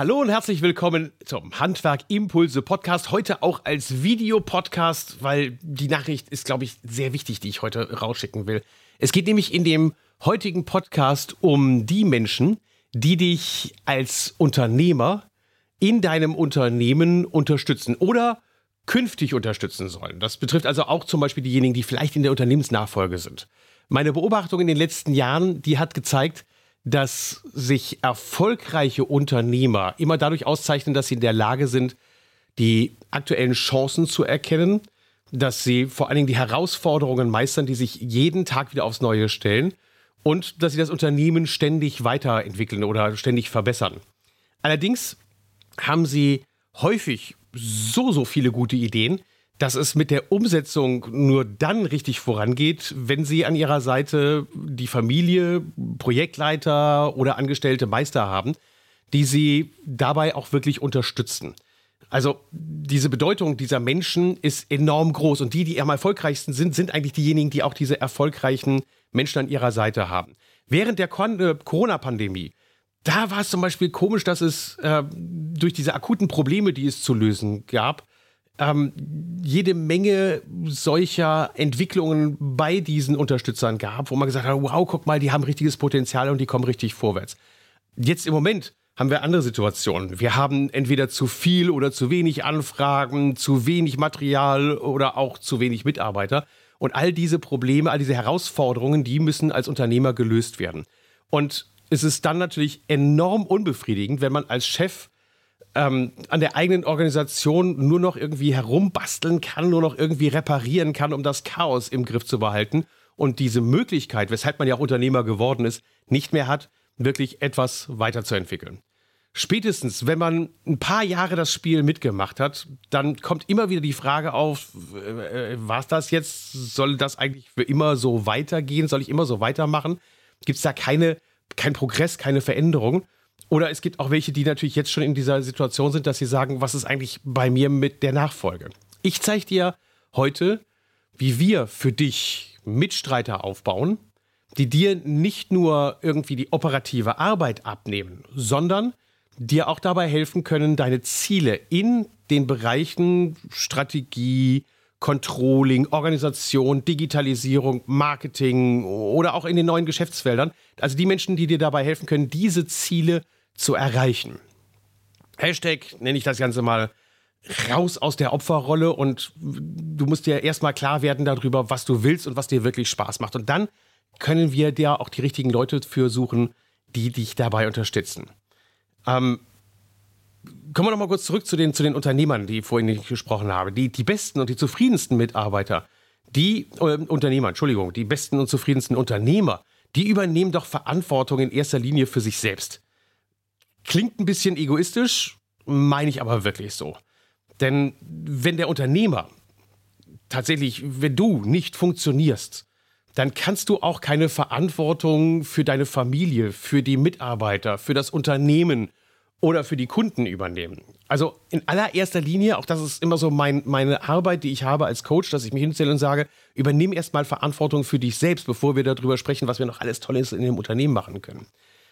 Hallo und herzlich willkommen zum Handwerk Impulse Podcast. Heute auch als Videopodcast, weil die Nachricht ist, glaube ich, sehr wichtig, die ich heute rausschicken will. Es geht nämlich in dem heutigen Podcast um die Menschen, die dich als Unternehmer in deinem Unternehmen unterstützen oder künftig unterstützen sollen. Das betrifft also auch zum Beispiel diejenigen, die vielleicht in der Unternehmensnachfolge sind. Meine Beobachtung in den letzten Jahren, die hat gezeigt, dass sich erfolgreiche Unternehmer immer dadurch auszeichnen, dass sie in der Lage sind, die aktuellen Chancen zu erkennen, dass sie vor allen Dingen die Herausforderungen meistern, die sich jeden Tag wieder aufs Neue stellen und dass sie das Unternehmen ständig weiterentwickeln oder ständig verbessern. Allerdings haben sie häufig so, so viele gute Ideen, dass es mit der Umsetzung nur dann richtig vorangeht, wenn sie an ihrer Seite die Familie, Projektleiter oder angestellte Meister haben, die sie dabei auch wirklich unterstützen. Also diese Bedeutung dieser Menschen ist enorm groß und die, die am erfolgreichsten sind, sind eigentlich diejenigen, die auch diese erfolgreichen Menschen an ihrer Seite haben. Während der äh, Corona-Pandemie, da war es zum Beispiel komisch, dass es äh, durch diese akuten Probleme, die es zu lösen gab, ähm, jede Menge solcher Entwicklungen bei diesen Unterstützern gab, wo man gesagt hat, wow, guck mal, die haben richtiges Potenzial und die kommen richtig vorwärts. Jetzt im Moment haben wir andere Situationen. Wir haben entweder zu viel oder zu wenig Anfragen, zu wenig Material oder auch zu wenig Mitarbeiter. Und all diese Probleme, all diese Herausforderungen, die müssen als Unternehmer gelöst werden. Und es ist dann natürlich enorm unbefriedigend, wenn man als Chef ähm, an der eigenen Organisation nur noch irgendwie herumbasteln kann, nur noch irgendwie reparieren kann, um das Chaos im Griff zu behalten und diese Möglichkeit, weshalb man ja auch Unternehmer geworden ist, nicht mehr hat, wirklich etwas weiterzuentwickeln. Spätestens, wenn man ein paar Jahre das Spiel mitgemacht hat, dann kommt immer wieder die Frage auf, äh, war es das jetzt? Soll das eigentlich für immer so weitergehen? Soll ich immer so weitermachen? Gibt es da keine, kein Progress, keine Veränderung? Oder es gibt auch welche, die natürlich jetzt schon in dieser Situation sind, dass sie sagen, was ist eigentlich bei mir mit der Nachfolge? Ich zeige dir heute, wie wir für dich Mitstreiter aufbauen, die dir nicht nur irgendwie die operative Arbeit abnehmen, sondern dir auch dabei helfen können, deine Ziele in den Bereichen Strategie, Controlling, Organisation, Digitalisierung, Marketing oder auch in den neuen Geschäftsfeldern. Also die Menschen, die dir dabei helfen können, diese Ziele zu erreichen. Hashtag nenne ich das Ganze mal raus aus der Opferrolle und du musst dir erstmal klar werden darüber, was du willst und was dir wirklich Spaß macht. Und dann können wir dir auch die richtigen Leute für suchen, die dich dabei unterstützen. Ähm, kommen wir noch mal kurz zurück zu den, zu den Unternehmern, die vorhin ich gesprochen habe. Die, die besten und die zufriedensten Mitarbeiter, die äh, Unternehmer, Entschuldigung, die besten und zufriedensten Unternehmer, die übernehmen doch Verantwortung in erster Linie für sich selbst. Klingt ein bisschen egoistisch, meine ich aber wirklich so. Denn wenn der Unternehmer tatsächlich, wenn du nicht funktionierst, dann kannst du auch keine Verantwortung für deine Familie, für die Mitarbeiter, für das Unternehmen oder für die Kunden übernehmen. Also in allererster Linie, auch das ist immer so mein, meine Arbeit, die ich habe als Coach, dass ich mich hinstelle und sage, übernehme erstmal Verantwortung für dich selbst, bevor wir darüber sprechen, was wir noch alles Tolles in dem Unternehmen machen können.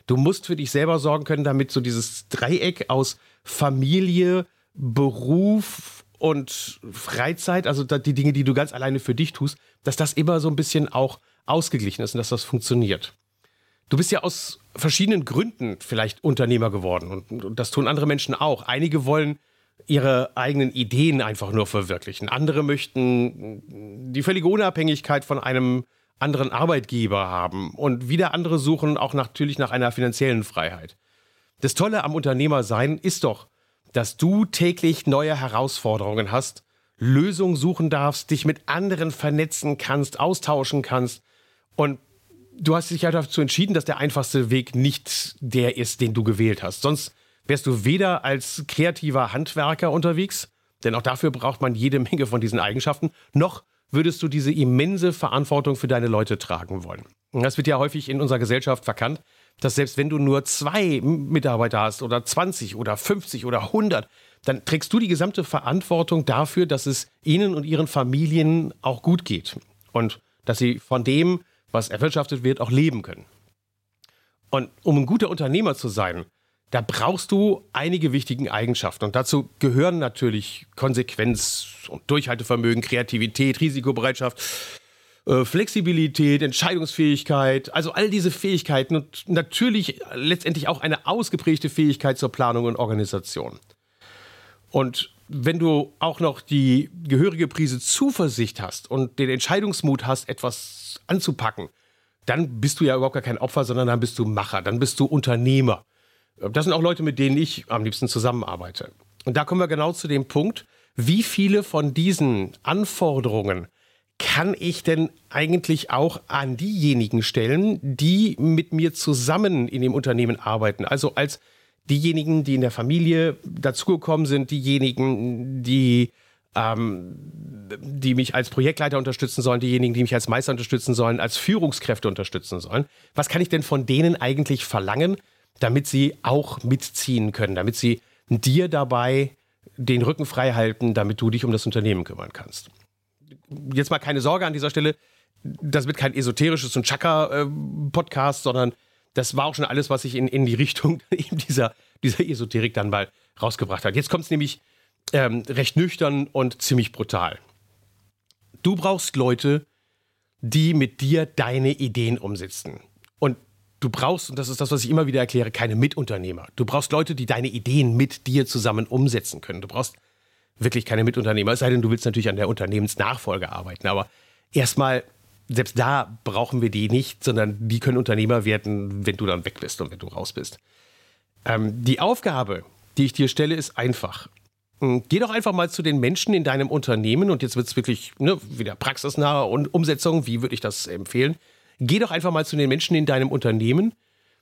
Du musst für dich selber sorgen können, damit so dieses Dreieck aus Familie, Beruf und Freizeit, also die Dinge, die du ganz alleine für dich tust, dass das immer so ein bisschen auch ausgeglichen ist und dass das funktioniert. Du bist ja aus verschiedenen Gründen vielleicht Unternehmer geworden und, und, das tun andere Menschen auch. Einige wollen ihre eigenen Ideen einfach nur verwirklichen. Andere möchten die völlige Unabhängigkeit von einem anderen Arbeitgeber haben und wieder andere suchen auch natürlich nach einer finanziellen Freiheit. Das Tolle am Unternehmersein ist doch, dass du täglich neue Herausforderungen hast, Lösungen suchen darfst, dich mit anderen vernetzen kannst, austauschen kannst. Und du hast dich ja dazu entschieden, dass der einfachste Weg nicht der ist, den du gewählt hast. Sonst wärst du weder als kreativer Handwerker unterwegs, denn auch dafür braucht man jede Menge von diesen Eigenschaften, noch würdest du diese immense Verantwortung für deine Leute tragen wollen. Das wird ja häufig in unserer Gesellschaft verkannt, dass selbst wenn du nur zwei Mitarbeiter hast oder 20 oder 50 oder 100, dann trägst du die gesamte Verantwortung dafür, dass es ihnen und ihren Familien auch gut geht und dass sie von dem, was erwirtschaftet wird, auch leben können. Und um ein guter Unternehmer zu sein, da brauchst du einige wichtigen Eigenschaften. Und dazu gehören natürlich Konsequenz und Durchhaltevermögen, Kreativität, Risikobereitschaft, äh, Flexibilität, Entscheidungsfähigkeit, also all diese Fähigkeiten und natürlich letztendlich auch eine ausgeprägte Fähigkeit zur Planung und Organisation. Und wenn du auch noch die gehörige Prise Zuversicht hast und den Entscheidungsmut hast, etwas anzupacken, dann bist du ja überhaupt gar kein Opfer, sondern dann bist du Macher, dann bist du Unternehmer. Das sind auch Leute, mit denen ich am liebsten zusammenarbeite. Und da kommen wir genau zu dem Punkt, wie viele von diesen Anforderungen kann ich denn eigentlich auch an diejenigen stellen, die mit mir zusammen in dem Unternehmen arbeiten? Also als diejenigen, die in der Familie dazugekommen sind, diejenigen, die, ähm, die mich als Projektleiter unterstützen sollen, diejenigen, die mich als Meister unterstützen sollen, als Führungskräfte unterstützen sollen. Was kann ich denn von denen eigentlich verlangen, damit sie auch mitziehen können, damit sie dir dabei den Rücken frei halten, damit du dich um das Unternehmen kümmern kannst? Jetzt mal keine Sorge an dieser Stelle, das wird kein esoterisches und Chakra-Podcast, sondern das war auch schon alles, was sich in, in die Richtung dieser, dieser Esoterik dann mal rausgebracht hat. Jetzt kommt es nämlich ähm, recht nüchtern und ziemlich brutal. Du brauchst Leute, die mit dir deine Ideen umsetzen. Und du brauchst, und das ist das, was ich immer wieder erkläre, keine Mitunternehmer. Du brauchst Leute, die deine Ideen mit dir zusammen umsetzen können. Du brauchst wirklich keine Mitunternehmer, es sei denn, du willst natürlich an der Unternehmensnachfolge arbeiten. Aber erstmal selbst da brauchen wir die nicht, sondern die können Unternehmer werden, wenn du dann weg bist und wenn du raus bist. Ähm, die Aufgabe, die ich dir stelle, ist einfach. Hm, geh doch einfach mal zu den Menschen in deinem Unternehmen und jetzt wird es wirklich ne, wieder praxisnahe und Umsetzung. Wie würde ich das empfehlen? Geh doch einfach mal zu den Menschen in deinem Unternehmen,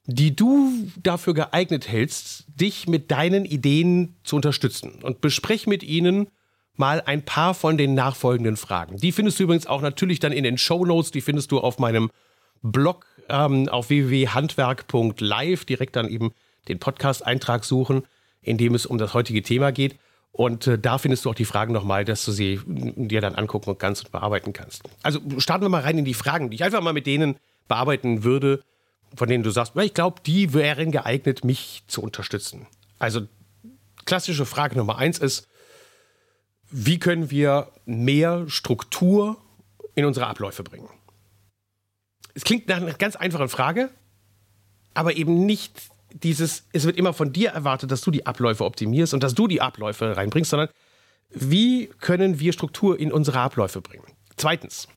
die du dafür geeignet hältst, dich mit deinen Ideen zu unterstützen und besprech mit ihnen, mal ein paar von den nachfolgenden Fragen. Die findest du übrigens auch natürlich dann in den Show Notes. Die findest du auf meinem Blog ähm, auf www.handwerk.live. Direkt dann eben den Podcast-Eintrag suchen, in dem es um das heutige Thema geht. Und äh, da findest du auch die Fragen nochmal, dass du sie dir dann angucken und ganz und bearbeiten kannst. Also starten wir mal rein in die Fragen, die ich einfach mal mit denen bearbeiten würde, von denen du sagst, ich glaube, die wären geeignet, mich zu unterstützen. Also klassische Frage Nummer eins ist, wie können wir mehr Struktur in unsere Abläufe bringen? Es klingt nach einer ganz einfachen Frage, aber eben nicht dieses, es wird immer von dir erwartet, dass du die Abläufe optimierst und dass du die Abläufe reinbringst, sondern wie können wir Struktur in unsere Abläufe bringen? Zweitens,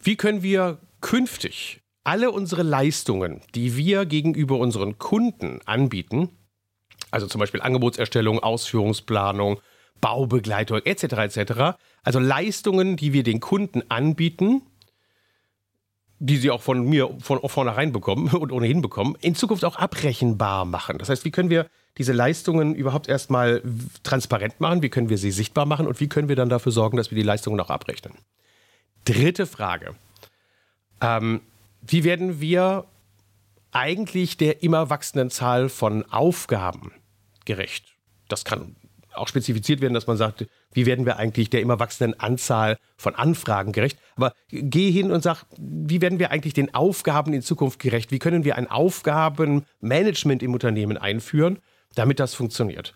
wie können wir künftig alle unsere Leistungen, die wir gegenüber unseren Kunden anbieten, also zum Beispiel Angebotserstellung, Ausführungsplanung, Baubegleitung etc. etc. Also Leistungen, die wir den Kunden anbieten, die sie auch von mir von vornherein bekommen und ohnehin bekommen, in Zukunft auch abrechenbar machen. Das heißt, wie können wir diese Leistungen überhaupt erstmal transparent machen? Wie können wir sie sichtbar machen? Und wie können wir dann dafür sorgen, dass wir die Leistungen auch abrechnen? Dritte Frage. Ähm, wie werden wir eigentlich der immer wachsenden Zahl von Aufgaben gerecht? Das kann auch spezifiziert werden, dass man sagt, wie werden wir eigentlich der immer wachsenden Anzahl von Anfragen gerecht? Aber geh hin und sag, wie werden wir eigentlich den Aufgaben in Zukunft gerecht? Wie können wir ein Aufgabenmanagement im Unternehmen einführen, damit das funktioniert?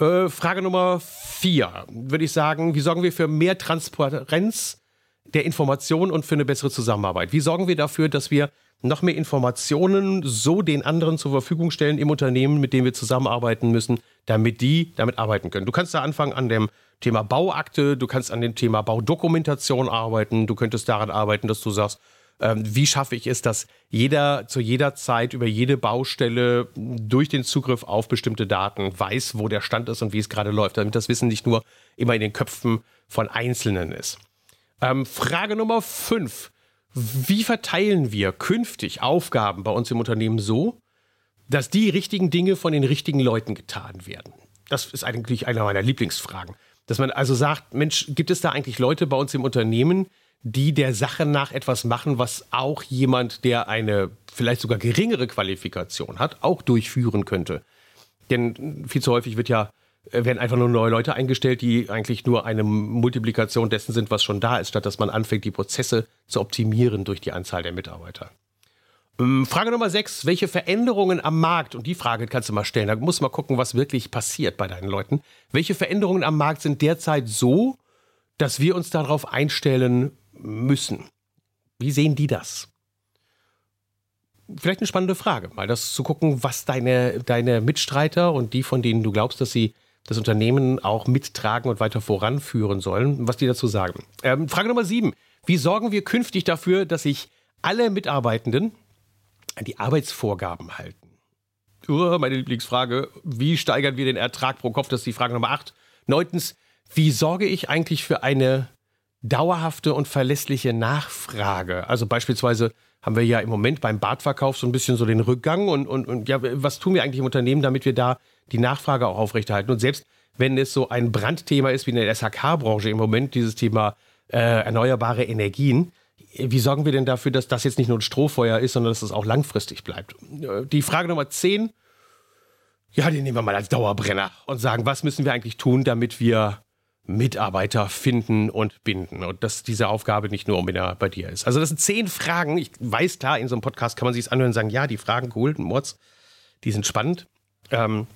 Äh, Frage Nummer vier würde ich sagen, wie sorgen wir für mehr Transparenz der Information und für eine bessere Zusammenarbeit? Wie sorgen wir dafür, dass wir noch mehr Informationen so den anderen zur Verfügung stellen im Unternehmen, mit dem wir zusammenarbeiten müssen, damit die damit arbeiten können. Du kannst da anfangen an dem Thema Bauakte, du kannst an dem Thema Baudokumentation arbeiten, du könntest daran arbeiten, dass du sagst, ähm, wie schaffe ich es, dass jeder zu jeder Zeit über jede Baustelle durch den Zugriff auf bestimmte Daten weiß, wo der Stand ist und wie es gerade läuft, damit das Wissen nicht nur immer in den Köpfen von Einzelnen ist. Ähm, Frage Nummer 5. Wie verteilen wir künftig Aufgaben bei uns im Unternehmen so, dass die richtigen Dinge von den richtigen Leuten getan werden? Das ist eigentlich einer meiner Lieblingsfragen. Dass man also sagt, Mensch, gibt es da eigentlich Leute bei uns im Unternehmen, die der Sache nach etwas machen, was auch jemand, der eine vielleicht sogar geringere Qualifikation hat, auch durchführen könnte? Denn viel zu häufig wird ja werden einfach nur neue Leute eingestellt, die eigentlich nur eine Multiplikation dessen sind, was schon da ist, statt dass man anfängt, die Prozesse zu optimieren durch die Anzahl der Mitarbeiter. Ähm, Frage Nummer 6. Welche Veränderungen am Markt, und die Frage kannst du mal stellen, da musst du mal gucken, was wirklich passiert bei deinen Leuten. Welche Veränderungen am Markt sind derzeit so, dass wir uns darauf einstellen müssen? Wie sehen die das? Vielleicht eine spannende Frage, mal das zu gucken, was deine, deine Mitstreiter und die, von denen du glaubst, dass sie das Unternehmen auch mittragen und weiter voranführen sollen, was die dazu sagen. Ähm, Frage Nummer 7. Wie sorgen wir künftig dafür, dass sich alle Mitarbeitenden an die Arbeitsvorgaben halten? Uh, meine Lieblingsfrage. Wie steigern wir den Ertrag pro Kopf? Das ist die Frage Nummer 8. Neuntens, wie sorge ich eigentlich für eine dauerhafte und verlässliche Nachfrage? Also beispielsweise haben wir ja im Moment beim Badverkauf so ein bisschen so den Rückgang und, und, und ja, was tun wir eigentlich im Unternehmen, damit wir da die Nachfrage auch aufrechterhalten? Und selbst wenn es so ein Brandthema ist wie in der SHK-Branche im Moment, dieses Thema äh, erneuerbare Energien, wie sorgen wir denn dafür, dass das jetzt nicht nur ein Strohfeuer ist, sondern dass es auch langfristig bleibt? Äh, die Frage Nummer 10, ja, die nehmen wir mal als Dauerbrenner und sagen, was müssen wir eigentlich tun, damit wir Mitarbeiter finden und binden. Und dass diese Aufgabe nicht nur bei dir ist. Also das sind zehn Fragen. Ich weiß klar, in so einem Podcast kann man sich anhören und sagen, ja, die Fragen, cool, Mods, die sind spannend. Ähm,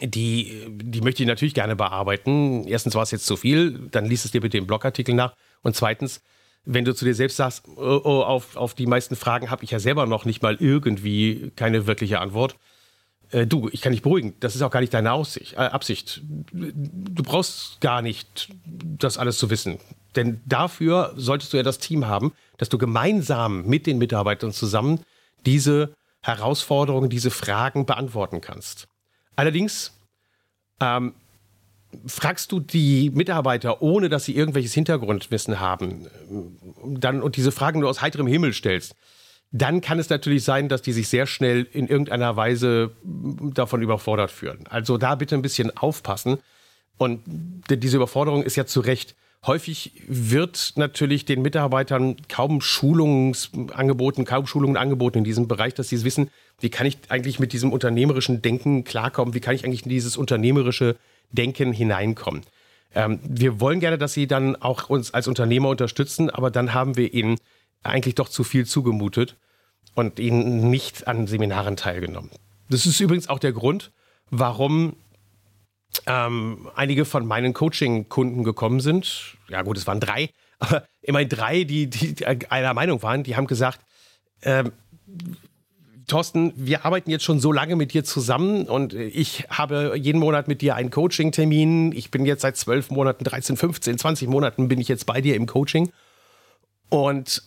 die, die möchte ich natürlich gerne bearbeiten. Erstens war es jetzt zu viel, dann liest es dir bitte den Blogartikel nach. Und zweitens, wenn du zu dir selbst sagst, oh, oh, auf, auf die meisten Fragen habe ich ja selber noch nicht mal irgendwie keine wirkliche Antwort, äh, du, ich kann dich beruhigen, das ist auch gar nicht deine Aussicht, äh, Absicht. Du brauchst gar nicht das alles zu wissen. Denn dafür solltest du ja das Team haben, dass du gemeinsam mit den Mitarbeitern zusammen diese Herausforderungen, diese Fragen beantworten kannst. Allerdings ähm, fragst du die Mitarbeiter, ohne dass sie irgendwelches Hintergrundwissen haben, dann und diese Fragen nur aus heiterem Himmel stellst, dann kann es natürlich sein, dass die sich sehr schnell in irgendeiner Weise davon überfordert fühlen. Also da bitte ein bisschen aufpassen. Und diese Überforderung ist ja zu Recht. Häufig wird natürlich den Mitarbeitern kaum Schulungsangeboten, kaum Schulungen angeboten in diesem Bereich, dass sie wissen, wie kann ich eigentlich mit diesem unternehmerischen Denken klarkommen, wie kann ich eigentlich in dieses unternehmerische Denken hineinkommen. Ähm, wir wollen gerne, dass sie dann auch uns als Unternehmer unterstützen, aber dann haben wir ihnen eigentlich doch zu viel zugemutet und ihnen nicht an Seminaren teilgenommen. Das ist übrigens auch der Grund, warum ähm, einige von meinen Coaching-Kunden gekommen sind. Ja gut, es waren drei, aber immerhin drei, die, die einer Meinung waren, die haben gesagt, ähm, Thorsten, wir arbeiten jetzt schon so lange mit dir zusammen und ich habe jeden Monat mit dir einen Coaching-Termin. Ich bin jetzt seit zwölf Monaten, 13, 15, 20 Monaten bin ich jetzt bei dir im Coaching. Und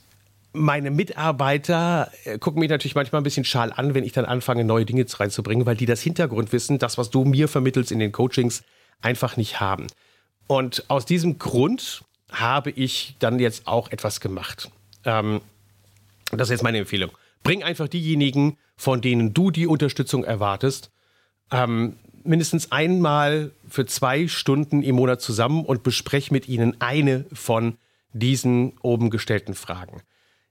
meine Mitarbeiter äh, gucken mich natürlich manchmal ein bisschen schal an, wenn ich dann anfange, neue Dinge reinzubringen, weil die das Hintergrundwissen, das, was du mir vermittelst in den Coachings, einfach nicht haben. Und aus diesem Grund habe ich dann jetzt auch etwas gemacht. Ähm, das ist jetzt meine Empfehlung. Bring einfach diejenigen, von denen du die Unterstützung erwartest, ähm, mindestens einmal für zwei Stunden im Monat zusammen und besprech mit ihnen eine von diesen oben gestellten Fragen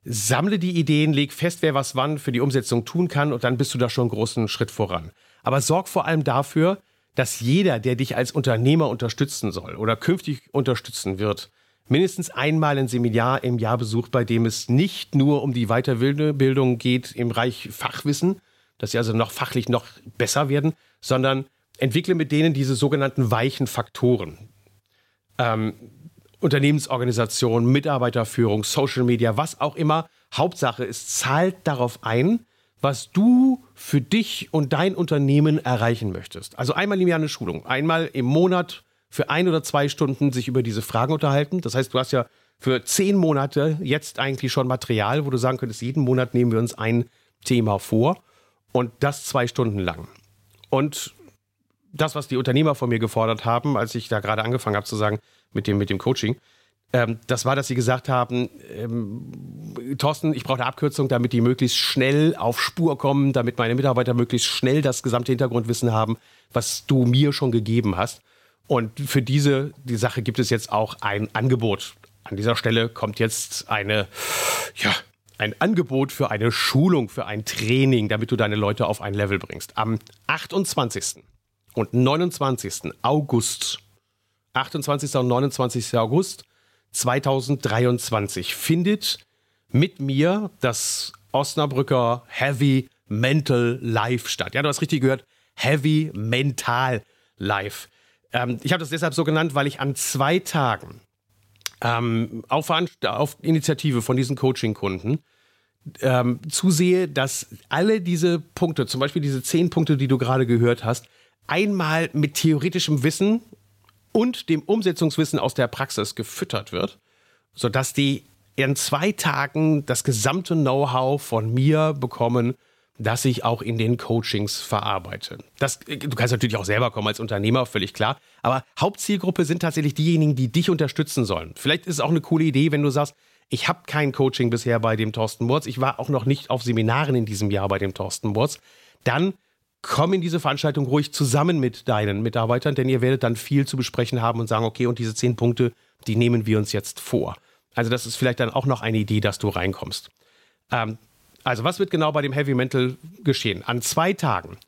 sammle die Ideen, leg fest, wer was wann für die Umsetzung tun kann und dann bist du da schon einen großen Schritt voran. Aber sorg vor allem dafür, dass jeder, der dich als Unternehmer unterstützen soll oder künftig unterstützen wird, mindestens einmal ein Seminar im Jahr besucht, bei dem es nicht nur um die Weiterbildung geht im Bereich Fachwissen, dass sie also noch fachlich noch besser werden, sondern entwickle mit denen diese sogenannten weichen Faktoren. Ähm, Unternehmensorganisation, Mitarbeiterführung, Social Media, was auch immer. Hauptsache, es zahlt darauf ein, was du für dich und dein Unternehmen erreichen möchtest. Also einmal im Jahr eine Schulung, einmal im Monat für ein oder zwei Stunden sich über diese Fragen unterhalten. Das heißt, du hast ja für zehn Monate jetzt eigentlich schon Material, wo du sagen könntest, jeden Monat nehmen wir uns ein Thema vor und das zwei Stunden lang. Und das, was die Unternehmer von mir gefordert haben, als ich da gerade angefangen habe zu sagen, mit dem, mit dem Coaching, ähm, das war, dass sie gesagt haben, ähm, Thorsten, ich brauche eine Abkürzung, damit die möglichst schnell auf Spur kommen, damit meine Mitarbeiter möglichst schnell das gesamte Hintergrundwissen haben, was du mir schon gegeben hast. Und für diese die Sache gibt es jetzt auch ein Angebot. An dieser Stelle kommt jetzt eine, ja, ein Angebot für eine Schulung, für ein Training, damit du deine Leute auf ein Level bringst. Am 28 und 29. August, 28. und 29. August 2023 findet mit mir das Osnabrücker Heavy Mental Life statt. Ja, du hast richtig gehört, Heavy Mental Life. Ähm, ich habe das deshalb so genannt, weil ich an zwei Tagen ähm, auf, auf, Initiative von diesen Coaching-Kunden ähm, zusehe, dass alle diese Punkte, zum Beispiel diese zehn Punkte, die du gerade gehört hast, einmal mit theoretischem Wissen und dem Umsetzungswissen aus der Praxis gefüttert wird, sodass die in zwei Tagen das gesamte Know-how von mir bekommen, das ich auch in den Coachings verarbeite. Das, du kannst natürlich auch selber kommen als Unternehmer, völlig klar. Aber Hauptzielgruppe sind tatsächlich diejenigen, die dich unterstützen sollen. Vielleicht ist es auch eine coole Idee, wenn du sagst, ich habe kein Coaching bisher bei dem Thorsten Murz. Ich war auch noch nicht auf Seminaren in diesem Jahr bei dem Thorsten Murz. Dann komm in diese Veranstaltung ruhig zusammen mit deinen Mitarbeitern, denn ihr werdet dann viel zu besprechen haben und sagen, okay, und diese zehn Punkte, die nehmen wir uns jetzt vor. Also das ist vielleicht dann auch noch eine Idee, dass du reinkommst. Ähm, also was wird genau bei dem Heavy Mental geschehen? An zwei Tagen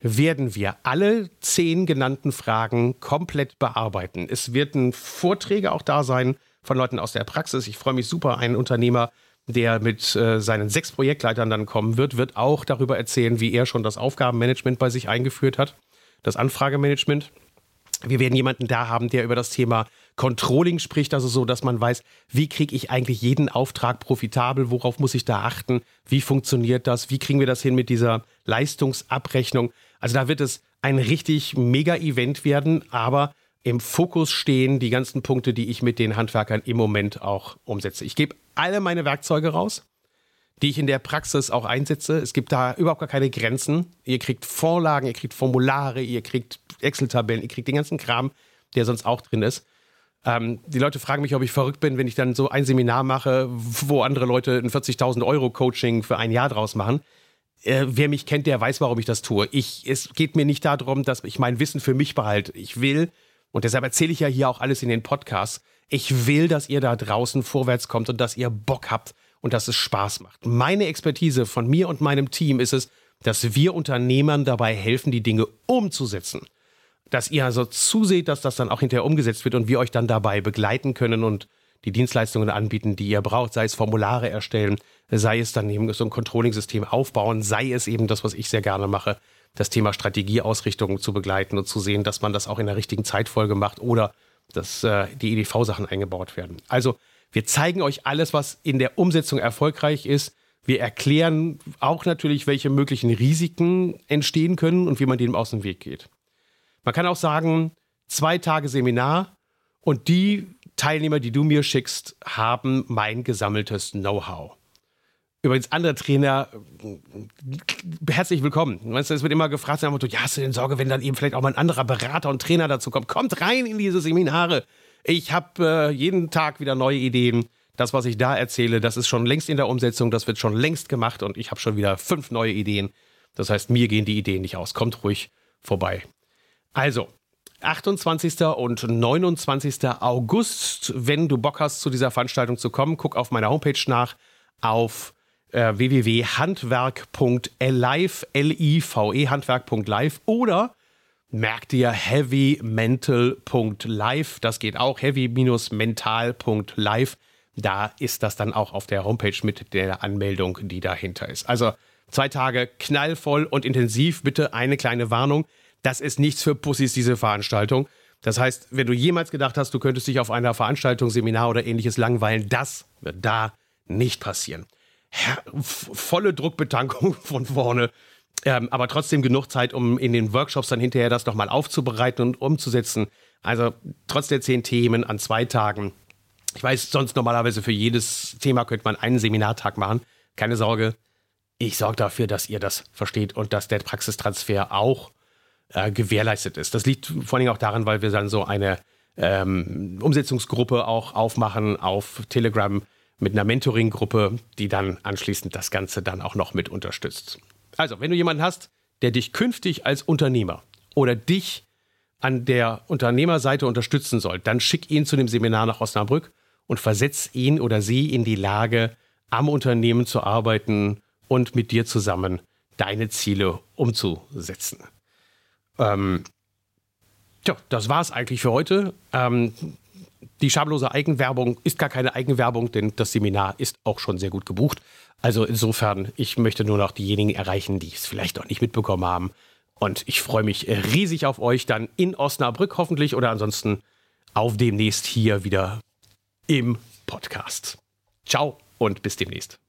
werden wir alle zehn genannten Fragen komplett bearbeiten. Es werden Vorträge auch da sein von Leuten aus der Praxis. Ich freue mich super, ein Unternehmer, der mit äh, seinen sechs Projektleitern dann kommen wird, wird auch darüber erzählen, wie er schon das Aufgabenmanagement bei sich eingeführt hat, das Anfragemanagement. Wir werden jemanden da haben, der über das Thema Controlling spricht, also so, dass man weiß, wie kriege ich eigentlich jeden Auftrag profitabel, worauf muss ich da achten, wie funktioniert das, wie kriegen wir das hin mit dieser Leistungsabrechnung. Also da wird es ein richtig Mega-Event werden, aber im Fokus stehen die ganzen Punkte, die ich mit den Handwerkern im Moment auch umsetze. Ich gebe alle meine Werkzeuge raus, die ich in der Praxis auch einsetze. Es gibt da überhaupt gar keine Grenzen. Ihr kriegt Vorlagen, ihr kriegt Formulare, ihr kriegt Excel-Tabellen, ihr kriegt den ganzen Kram, der sonst auch drin ist. Ähm, die Leute fragen mich, ob ich verrückt bin, wenn ich dann so ein Seminar mache, wo andere Leute ein 40.000 Euro Coaching für ein Jahr draus machen. Äh, wer mich kennt, der weiß, warum ich das tue. Ich, es geht mir nicht darum, dass ich mein Wissen für mich behalte. Ich will, und deshalb erzähle ich ja hier auch alles in den Podcasts, ich will, dass ihr da draußen vorwärts kommt und dass ihr Bock habt und dass es Spaß macht. Meine Expertise von mir und meinem Team ist es, dass wir Unternehmern dabei helfen, die Dinge umzusetzen dass ihr also zuseht, dass das dann auch hinterher umgesetzt wird und wir euch dann dabei begleiten können und die Dienstleistungen anbieten, die ihr braucht, sei es Formulare erstellen, sei es dann eben so ein Controlling-System aufbauen, sei es eben das, was ich sehr gerne mache, das Thema Strategieausrichtung zu begleiten und zu sehen, dass man das auch in der richtigen Zeitfolge macht oder dass äh, die EDV-Sachen eingebaut werden. Also wir zeigen euch alles, was in der Umsetzung erfolgreich ist. Wir erklären auch natürlich, welche möglichen Risiken entstehen können und wie man dem aus dem Weg geht. Man kann auch sagen, zwei Tage Seminar und die Teilnehmer, die du mir schickst, haben mein gesammeltes Know-how. Übrigens, andere Trainer, herzlich willkommen. Weißt du, es wird immer gefragt, ja, hast du denn Sorge, wenn dann eben vielleicht auch mal ein anderer Berater und Trainer dazu kommt? Kommt rein in diese Seminare. Ich habe äh, jeden Tag wieder neue Ideen. Das, was ich da erzähle, das ist schon längst in der Umsetzung, das wird schon längst gemacht und ich habe schon wieder fünf neue Ideen. Das heißt, mir gehen die Ideen nicht aus. Kommt ruhig vorbei. Also, 28. und 29. August, wenn du Bock hast, zu dieser Veranstaltung zu kommen, guck auf meiner Homepage nach auf äh, www.handwerk.live, L-I-V-E, handwerk.live oder merk dir heavymental.live, das geht auch, heavy-mental.live. Da ist das dann auch auf der Homepage mit der Anmeldung, die dahinter ist. Also zwei Tage knallvoll und intensiv. Bitte eine kleine Warnung das ist nichts für Pussys, diese Veranstaltung. Das heißt, wenn du jemals gedacht hast, du könntest dich auf einer Veranstaltung, Seminar oder ähnliches langweilen, das wird da nicht passieren. volle Druckbetankung von vorne, ähm, aber trotzdem genug Zeit, um in den Workshops dann hinterher das nochmal aufzubereiten und umzusetzen. Also trotz der zehn Themen an zwei Tagen. Ich weiß, sonst normalerweise für jedes Thema könnte man einen Seminartag machen. Keine Sorge, ich sorge dafür, dass ihr das versteht und dass der Praxistransfer auch äh, gewährleistet ist. Das liegt vor allem auch daran, weil wir dann so eine ähm, Umsetzungsgruppe auch aufmachen auf Telegram mit einer Mentoring-Gruppe, die dann anschließend das Ganze dann auch noch mit unterstützt. Also, wenn du jemanden hast, der dich künftig als Unternehmer oder dich an der Unternehmerseite unterstützen soll, dann schick ihn zu dem Seminar nach Osnabrück und versetz ihn oder sie in die Lage, am Unternehmen zu arbeiten und mit dir zusammen deine Ziele umzusetzen. Ähm, tja, das war es eigentlich für heute. Ähm, die schamlose Eigenwerbung ist gar keine Eigenwerbung, denn das Seminar ist auch schon sehr gut gebucht. Also insofern, ich möchte nur noch diejenigen erreichen, die es vielleicht noch nicht mitbekommen haben. Und ich freue mich riesig auf euch dann in Osnabrück hoffentlich oder ansonsten auf demnächst hier wieder im Podcast. Ciao und bis demnächst.